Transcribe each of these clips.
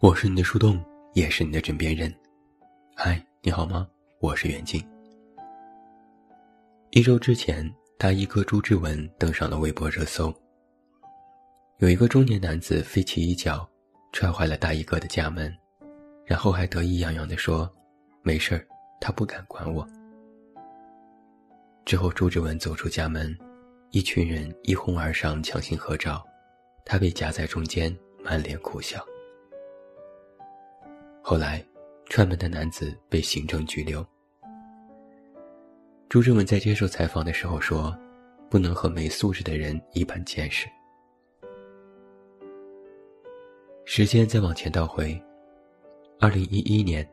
我是你的树洞，也是你的枕边人。嗨，你好吗？我是袁静。一周之前，大衣哥朱之文登上了微博热搜。有一个中年男子飞起一脚，踹坏了大衣哥的家门，然后还得意洋洋地说：“没事儿，他不敢管我。”之后，朱之文走出家门，一群人一哄而上强行合照，他被夹在中间，满脸苦笑。后来，串门的男子被行政拘留。朱之文在接受采访的时候说：“不能和没素质的人一般见识。”时间再往前倒回，二零一一年，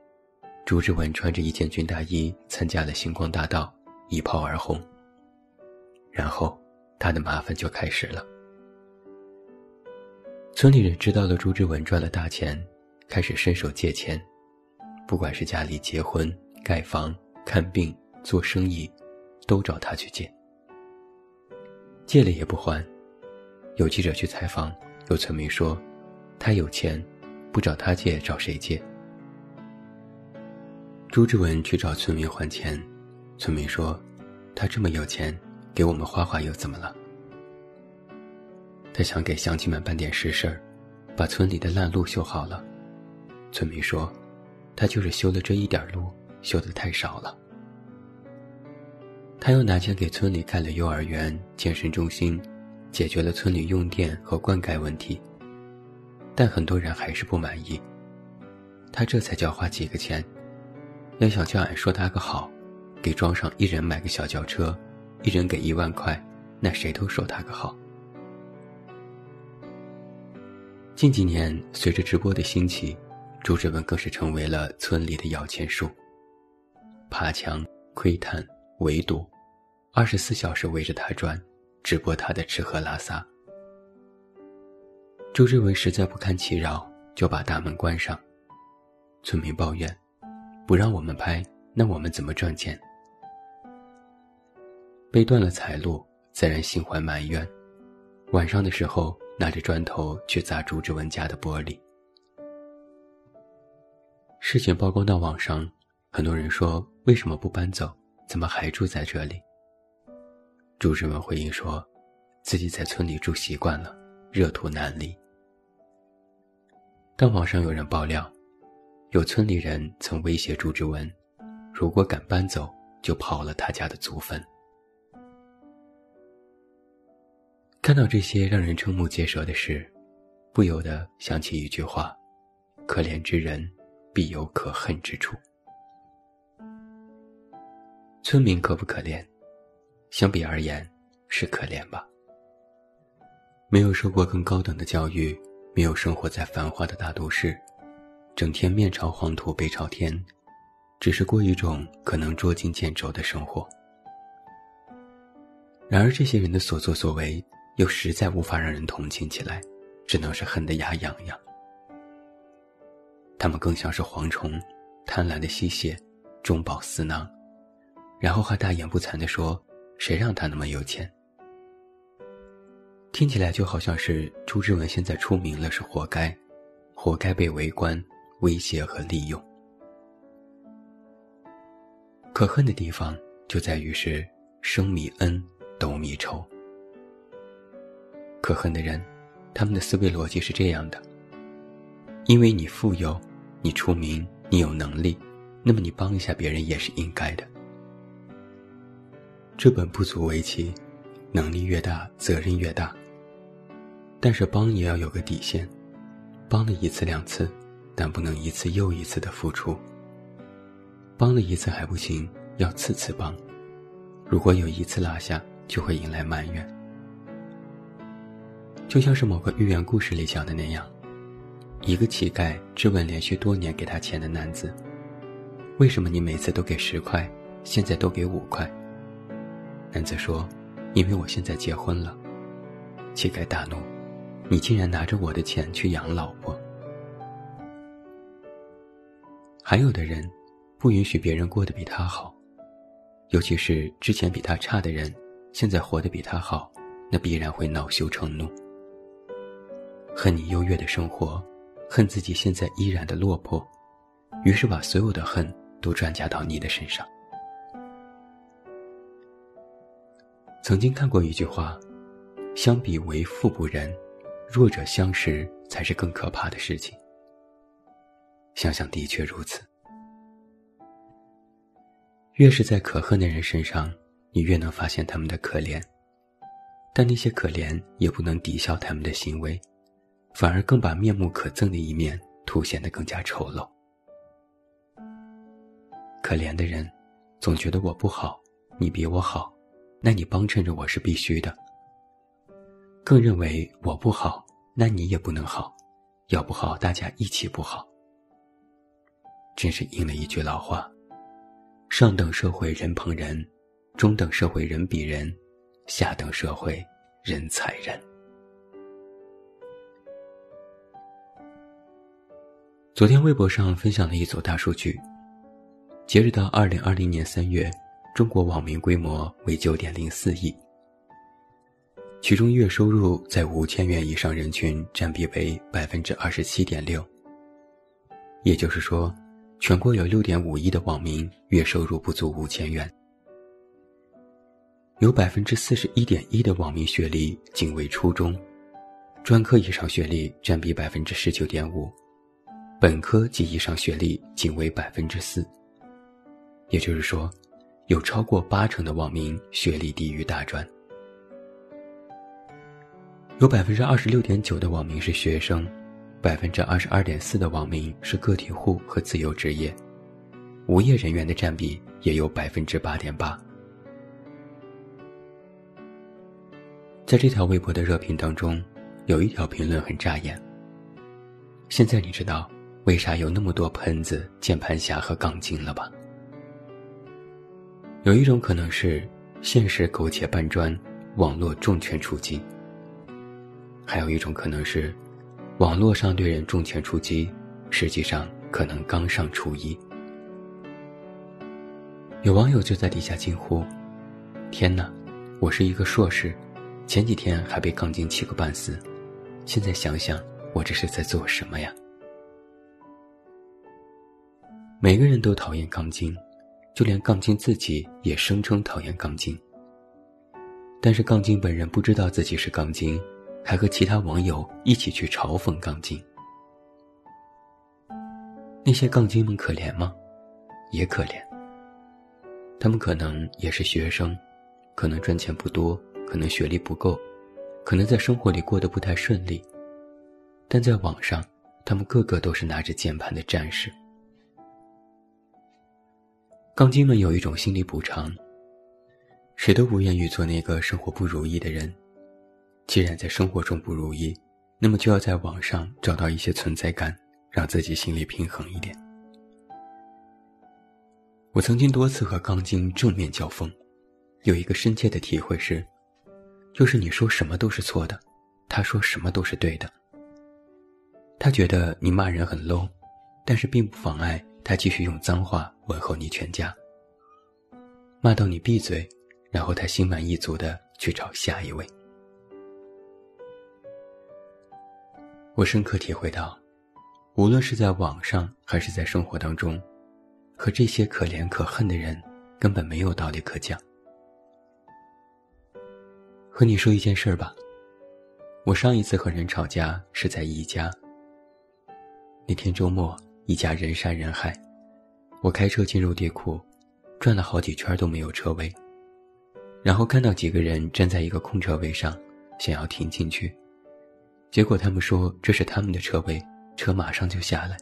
朱之文穿着一件军大衣参加了星光大道，一炮而红。然后，他的麻烦就开始了。村里人知道了朱之文赚了大钱。开始伸手借钱，不管是家里结婚、盖房、看病、做生意，都找他去借。借了也不还。有记者去采访，有村民说：“他有钱，不找他借找谁借？”朱之文去找村民还钱，村民说：“他这么有钱，给我们花花又怎么了？”他想给乡亲们办点实事儿，把村里的烂路修好了。村民说：“他就是修了这一点路，修的太少了。”他又拿钱给村里盖了幼儿园、健身中心，解决了村里用电和灌溉问题。但很多人还是不满意。他这才叫花几个钱，要想叫俺说他个好，给庄上一人买个小轿车，一人给一万块，那谁都说他个好。近几年，随着直播的兴起。朱之文更是成为了村里的摇钱树，爬墙、窥探、围堵，二十四小时围着他转，直播他的吃喝拉撒。朱之文实在不堪其扰，就把大门关上。村民抱怨：“不让我们拍，那我们怎么赚钱？”被断了财路，自然心怀埋怨。晚上的时候，拿着砖头去砸朱之文家的玻璃。事情曝光到网上，很多人说：“为什么不搬走？怎么还住在这里？”朱之文回应说：“自己在村里住习惯了，热土难离。”但网上有人爆料，有村里人曾威胁朱之文，如果敢搬走，就刨了他家的祖坟。看到这些让人瞠目结舌的事，不由得想起一句话：“可怜之人。”必有可恨之处。村民可不可怜？相比而言，是可怜吧。没有受过更高等的教育，没有生活在繁华的大都市，整天面朝黄土背朝天，只是过一种可能捉襟见肘的生活。然而，这些人的所作所为，又实在无法让人同情起来，只能是恨得牙痒痒。他们更像是蝗虫，贪婪的吸血，中饱私囊，然后还大言不惭地说：“谁让他那么有钱？”听起来就好像是朱之文现在出名了是活该，活该被围观、威胁和利用。可恨的地方就在于是生米恩，斗米仇。可恨的人，他们的思维逻辑是这样的。因为你富有，你出名，你有能力，那么你帮一下别人也是应该的。这本不足为奇，能力越大，责任越大。但是帮也要有个底线，帮了一次两次，但不能一次又一次的付出。帮了一次还不行，要次次帮。如果有一次落下，就会引来埋怨。就像是某个寓言故事里讲的那样。一个乞丐质问连续多年给他钱的男子：“为什么你每次都给十块，现在都给五块？”男子说：“因为我现在结婚了。”乞丐大怒：“你竟然拿着我的钱去养老婆！”还有的人不允许别人过得比他好，尤其是之前比他差的人，现在活得比他好，那必然会恼羞成怒，恨你优越的生活。恨自己现在依然的落魄，于是把所有的恨都转嫁到你的身上。曾经看过一句话：“相比为富不仁，弱者相识才是更可怕的事情。”想想的确如此。越是在可恨的人身上，你越能发现他们的可怜，但那些可怜也不能抵消他们的行为，反而更把面目可憎的一面凸显得更加丑陋。可怜的人，总觉得我不好，你比我好，那你帮衬着我是必须的；更认为我不好，那你也不能好，要不好大家一起不好。真是应了一句老话。上等社会人捧人，中等社会人比人，下等社会人踩人。昨天微博上分享了一组大数据，截止到二零二零年三月，中国网民规模为九点零四亿，其中月收入在五千元以上人群占比为百分之二十七点六，也就是说。全国有六点五亿的网民月收入不足五千元，有百分之四十一点一的网民学历仅为初中，专科以上学历占比百分之十九点五，本科及以上学历仅为百分之四。也就是说，有超过八成的网民学历低于大专，有百分之二十六点九的网民是学生。百分之二十二点四的网民是个体户和自由职业，无业人员的占比也有百分之八点八。在这条微博的热评当中，有一条评论很扎眼。现在你知道为啥有那么多喷子、键盘侠和杠精了吧？有一种可能是现实苟且搬砖，网络重拳出击；还有一种可能是。网络上对人重拳出击，实际上可能刚上初一。有网友就在底下惊呼：“天哪！我是一个硕士，前几天还被杠精气个半死，现在想想，我这是在做什么呀？”每个人都讨厌杠精，就连杠精自己也声称讨厌杠精。但是杠精本人不知道自己是杠精。还和其他网友一起去嘲讽杠精。那些杠精们可怜吗？也可怜。他们可能也是学生，可能赚钱不多，可能学历不够，可能在生活里过得不太顺利。但在网上，他们个个都是拿着键盘的战士。杠精们有一种心理补偿，谁都不愿意做那个生活不如意的人。既然在生活中不如意，那么就要在网上找到一些存在感，让自己心里平衡一点。我曾经多次和钢筋正面交锋，有一个深切的体会是：就是你说什么都是错的，他说什么都是对的。他觉得你骂人很 low，但是并不妨碍他继续用脏话问候你全家。骂到你闭嘴，然后他心满意足的去找下一位。我深刻体会到，无论是在网上还是在生活当中，和这些可怜可恨的人根本没有道理可讲。和你说一件事儿吧，我上一次和人吵架是在宜家。那天周末，一家人山人海，我开车进入地库，转了好几圈都没有车位，然后看到几个人站在一个空车位上，想要停进去。结果他们说这是他们的车位，车马上就下来。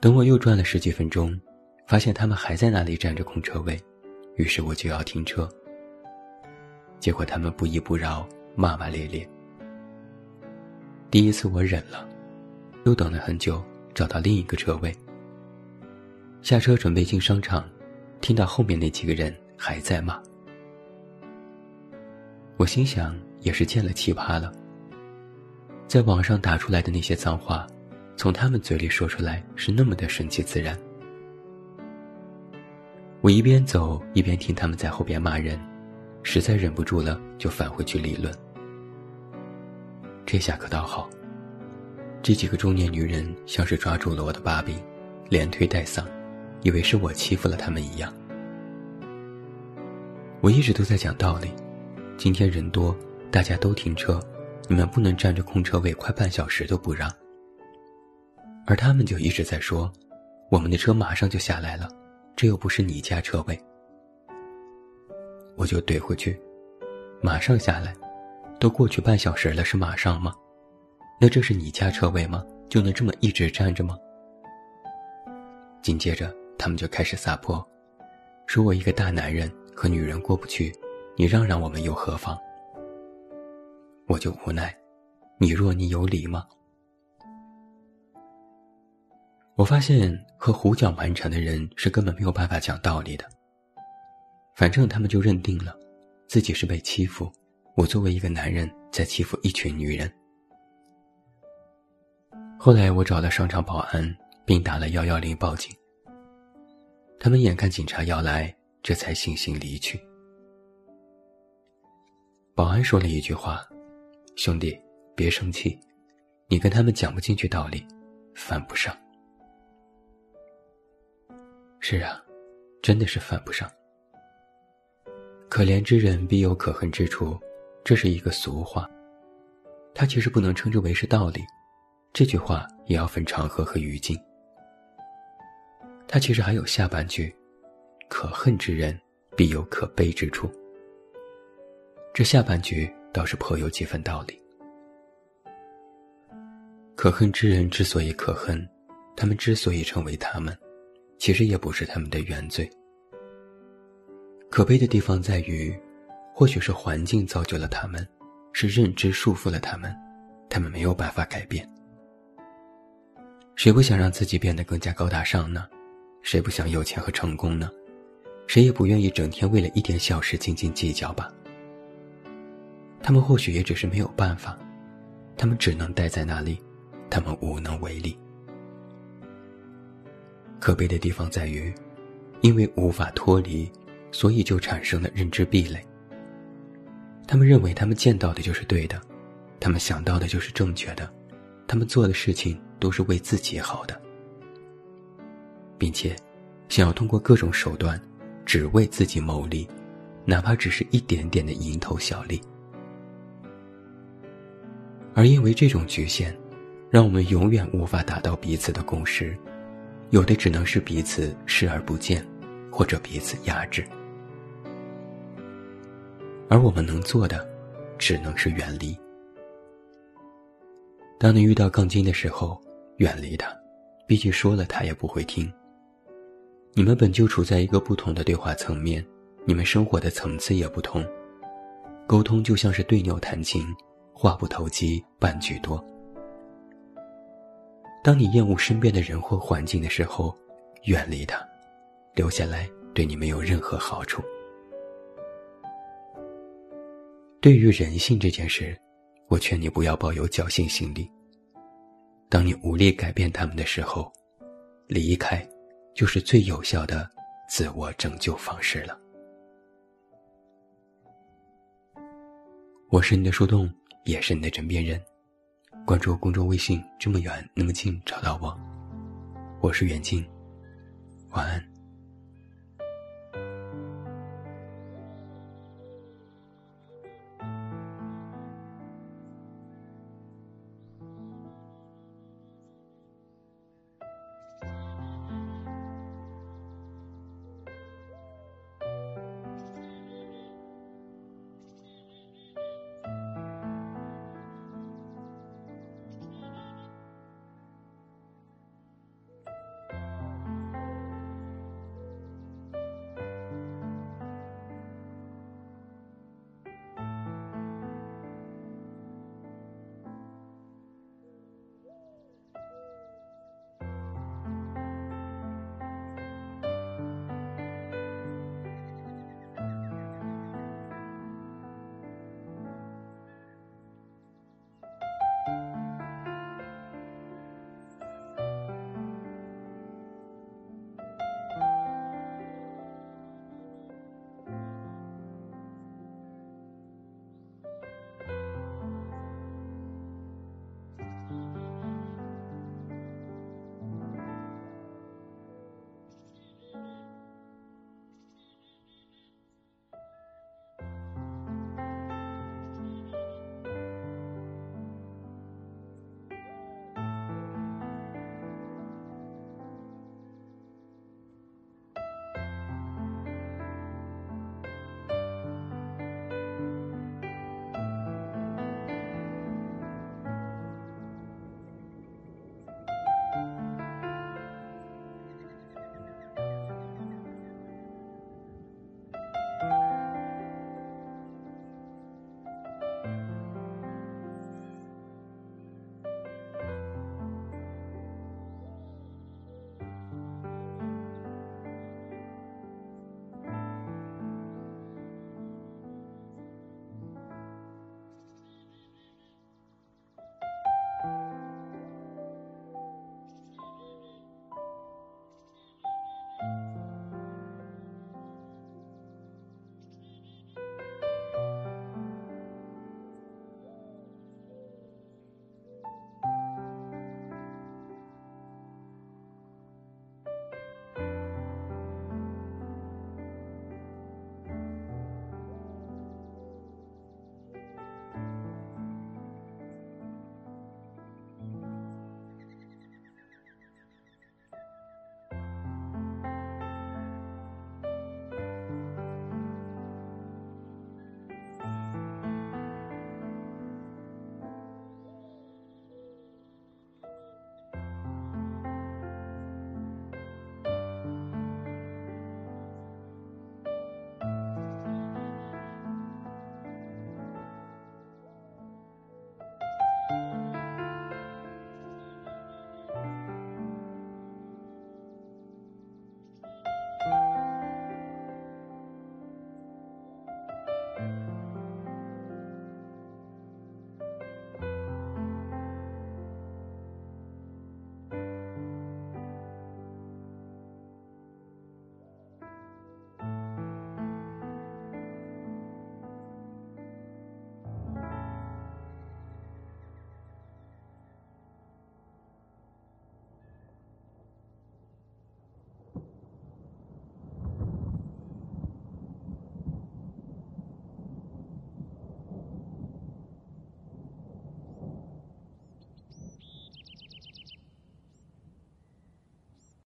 等我又转了十几分钟，发现他们还在那里占着空车位，于是我就要停车。结果他们不依不饶，骂骂咧咧。第一次我忍了，又等了很久，找到另一个车位。下车准备进商场，听到后面那几个人还在骂。我心想，也是见了奇葩了。在网上打出来的那些脏话，从他们嘴里说出来是那么的顺其自然。我一边走一边听他们在后边骂人，实在忍不住了，就返回去理论。这下可倒好，这几个中年女人像是抓住了我的把柄，连推带搡，以为是我欺负了他们一样。我一直都在讲道理，今天人多，大家都停车，你们不能占着空车位快半小时都不让。而他们就一直在说，我们的车马上就下来了，这又不是你家车位。我就怼回去，马上下来，都过去半小时了，是马上吗？那这是你家车位吗？就能这么一直站着吗？紧接着，他们就开始撒泼，说我一个大男人和女人过不去，你让让我们又何妨？我就无奈，你若你有理吗？我发现和胡搅蛮缠的人是根本没有办法讲道理的。反正他们就认定了，自己是被欺负，我作为一个男人在欺负一群女人。后来我找了商场保安，并打了幺幺零报警。他们眼看警察要来，这才悻悻离去。保安说了一句话：“兄弟，别生气，你跟他们讲不进去道理，犯不上。”是啊，真的是犯不上。可怜之人必有可恨之处，这是一个俗话，它其实不能称之为是道理。这句话也要分场合和语境。他其实还有下半句：“可恨之人必有可悲之处。”这下半句倒是颇有几分道理。可恨之人之所以可恨，他们之所以成为他们，其实也不是他们的原罪。可悲的地方在于，或许是环境造就了他们，是认知束缚了他们，他们没有办法改变。谁不想让自己变得更加高大上呢？谁不想有钱和成功呢？谁也不愿意整天为了一点小事斤斤计较吧。他们或许也只是没有办法，他们只能待在那里，他们无能为力。可悲的地方在于，因为无法脱离，所以就产生了认知壁垒。他们认为他们见到的就是对的，他们想到的就是正确的，他们做的事情。都是为自己好的，并且想要通过各种手段，只为自己谋利，哪怕只是一点点的蝇头小利。而因为这种局限，让我们永远无法达到彼此的共识，有的只能是彼此视而不见，或者彼此压制。而我们能做的，只能是远离。当你遇到杠精的时候，远离他，毕竟说了他也不会听。你们本就处在一个不同的对话层面，你们生活的层次也不同，沟通就像是对牛弹琴，话不投机半句多。当你厌恶身边的人或环境的时候，远离他，留下来对你没有任何好处。对于人性这件事，我劝你不要抱有侥幸心理。当你无力改变他们的时候，离开，就是最有效的自我拯救方式了。我是你的树洞，也是你的枕边人。关注公众微信，这么远那么近，找到我。我是袁静，晚安。